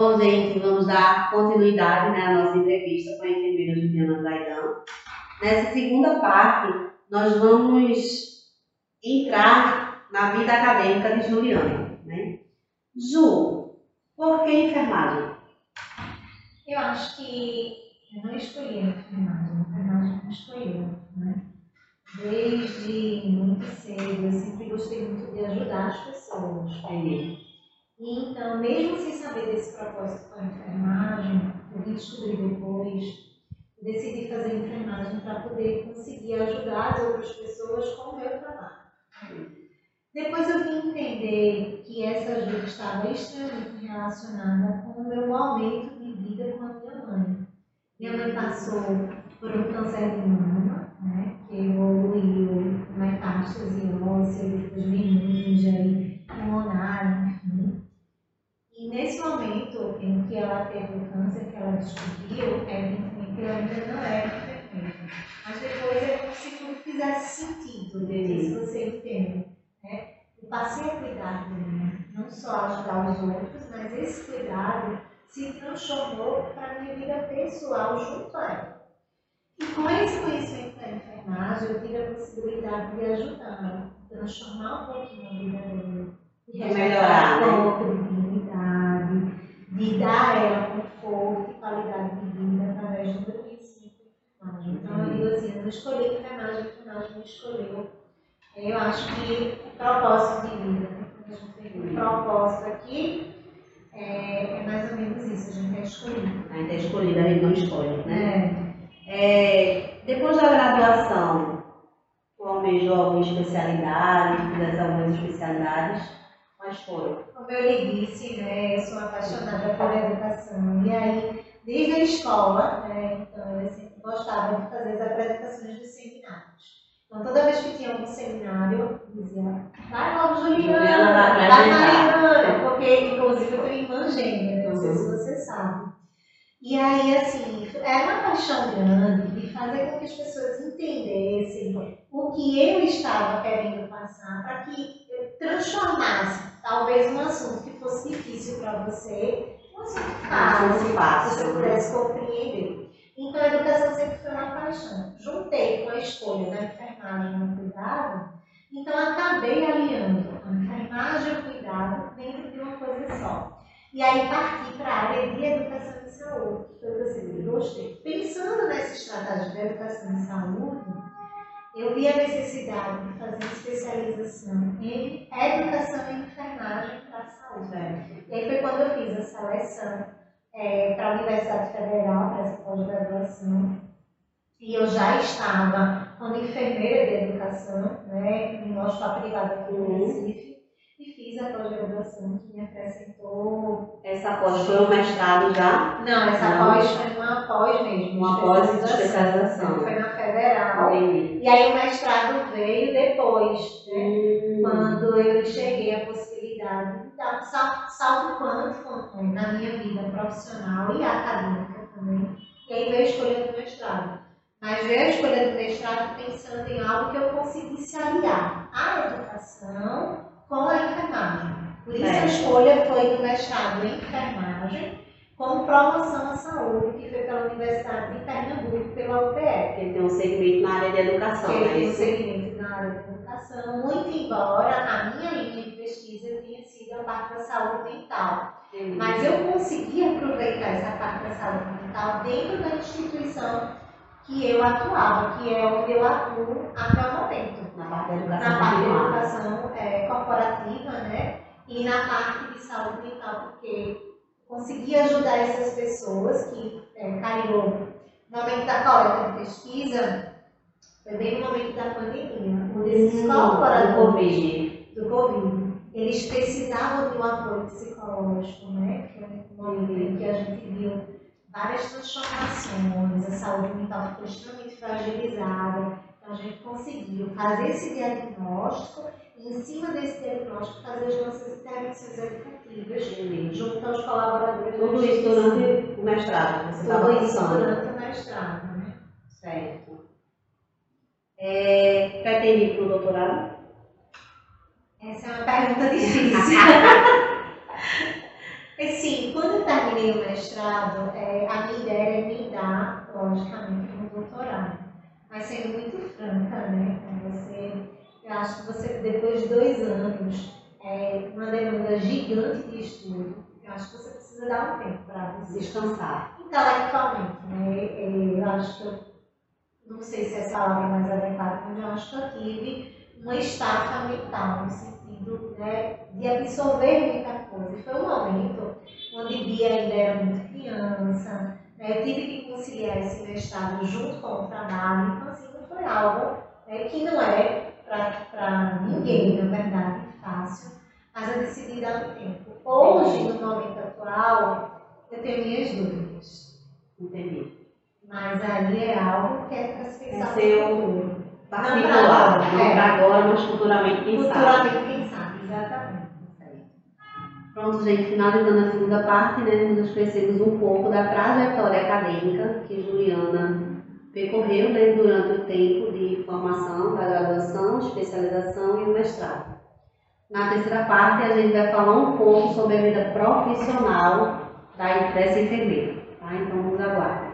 Bom, gente, vamos dar continuidade né, à nossa entrevista com a enfermeira Juliana Zaidan. Nessa segunda parte, nós vamos entrar na vida acadêmica de Juliana. Né? Ju, por que enfermagem? Eu acho que eu não escolhi a enfermagem, a enfermagem me escolheu. Né? Desde muito cedo, eu sempre gostei muito de ajudar as pessoas. Entendi. E então, mesmo sem saber desse propósito com a enfermagem, eu vim descobrir depois, decidi fazer enfermagem para poder conseguir ajudar as outras pessoas com o meu trabalho. Depois eu vim entender que essa ajuda estava extremamente relacionada com o meu momento de vida com a minha mãe. Minha mãe passou por um câncer de mama, nesse momento em que ela teve o câncer, que ela descobriu, evidentemente eu ainda não era enfermeira. Mas depois é como se tudo fizesse sentido, né? se você entende. Né? Eu passei a cuidar de mim, não só ajudar os outros, mas esse cuidado se transformou para a minha vida pessoal junto a ela. E com esse conhecimento da enfermagem, eu tive a possibilidade de ajudá-la, transformar um pouquinho a vida dela. De melhorar, um pouco de dar a ela conforto e qualidade de vida através do meu enfermagem. Então, eu digo assim, eu não escolhi a enfermagem, a enfermagem me escolheu. Eu acho que propósito de vida, né? Um propósito aqui, é, é mais ou menos isso, a gente é escolhido. A gente é escolhida, a gente não escolhe, né? É. É, depois da graduação, tu almejou alguma especialidade, fizesse algumas especialidades, quais foram? Como eu lhe disse, né, eu sou apaixonada por educação. E aí, desde a escola, né, então eu sempre gostava de fazer as apresentações dos seminários. Então, toda vez que tinha algum seminário, eu dizia, vai logo, Juliana, vai vai apresentar." Mariana, porque, inclusive, eu tenho irmã gêmea, não sei se você sabe. E aí, assim, era uma paixão grande de fazer com que as pessoas entendessem o que eu estava querendo passar, para que eu transformasse, talvez, um assunto que fosse difícil para você, um assunto fácil, fácil, que você pudesse compreender. Então, a educação sempre foi uma paixão. Juntei com a escolha da enfermagem no cuidado, então acabei aliando a enfermagem e o cuidado dentro de uma coisa só. E aí parti para a área de educação e saúde, que foi o que eu sempre gostei. Pensando nessa estratégia de educação e saúde, eu vi a necessidade de fazer especialização em educação e enfermagem para a saúde. E aí foi quando eu fiz a seleção para a Universidade Federal, para essa pós-graduação. E eu já estava como enfermeira de educação, né, em um hospital privado aqui no Uhum. Recife, e fiz a pós-graduação que me acrescentou. Essa pós foi um mestrado já? Não, essa Não. pós foi uma pós mesmo. Uma pós de especialização. Foi na Federal. Entendi. E aí o mestrado veio depois, né? Hum, quando eu enxerguei a possibilidade de dar um salto, né, na minha vida profissional e acadêmica também. E aí veio a escolha do mestrado. Mas veio a escolha do mestrado pensando em algo que eu conseguisse aliar a educação com a enfermagem. Por isso a Certo. escolha foi do mestrado em enfermagem com promoção à saúde, que foi pela Universidade de Pernambuco, pela UPE Porque tem um segmento na área de educação, que né? ele tem um segmento na área da educação, muito embora a minha linha de pesquisa tenha sido a parte da saúde mental. Entendi. Mas eu consegui aproveitar essa parte da saúde mental dentro da instituição que eu atuava, que é onde eu atuo até o momento. Na parte da educação Na parte de continuada. educação é, corporativa, né? E na parte de saúde mental, porque consegui ajudar essas pessoas que é, caiu no momento da coleta de pesquisa, foi bem no momento da pandemia, onde esses Hum, do Covid. do Covid, eles precisavam de um apoio psicológico, né? Foi um momento em que a gente viu várias transformações, a saúde mental ficou extremamente fragilizada. Então a gente conseguiu fazer esse diagnóstico e, em cima desse diagnóstico, fazer as nossas intervenções educativas Entendi. junto aos colaboradores. Tudo isso durante o mestrado, você estava durante o mestrado, né? Certo. É, pretende ir para o doutorado? Essa é uma pergunta difícil. Assim, quando eu terminei o mestrado, é, a minha ideia é me dar, logicamente, um doutorado. Mas sendo muito franca, né, com você, eu acho que você, depois de dois anos, é, uma demanda gigante de estudo, eu acho que você precisa dar um tempo para Descansar. intelectualmente, né? É, Eu acho que não sei se essa palavra é mais adequada, mas eu acho que eu tive uma estafa mental, no sentido né, de absorver muita coisa. Foi um momento onde Bia ainda era muito criança, né? eu tive que conciliar esse mestrado junto com o trabalho, então assim, foi algo né, que não é para ninguém, na verdade, fácil, mas eu decidi dar um tempo. Hoje, no momento atual, eu tenho minhas dúvidas. Entendi. Mas aí é algo que é para se pensar É seu. Particular, não agora, para é. agora, mas futuramente, quem sabe. Futuramente, quem sabe, exatamente. Pronto, gente, finalizando a segunda parte, né, nós conhecemos um pouco da trajetória acadêmica que Juliana percorreu né, durante o tempo de formação da graduação, especialização e o mestrado. Na terceira parte, a gente vai falar um pouco sobre a vida profissional da, dessa enfermeira, tá? Então, nos aguardem.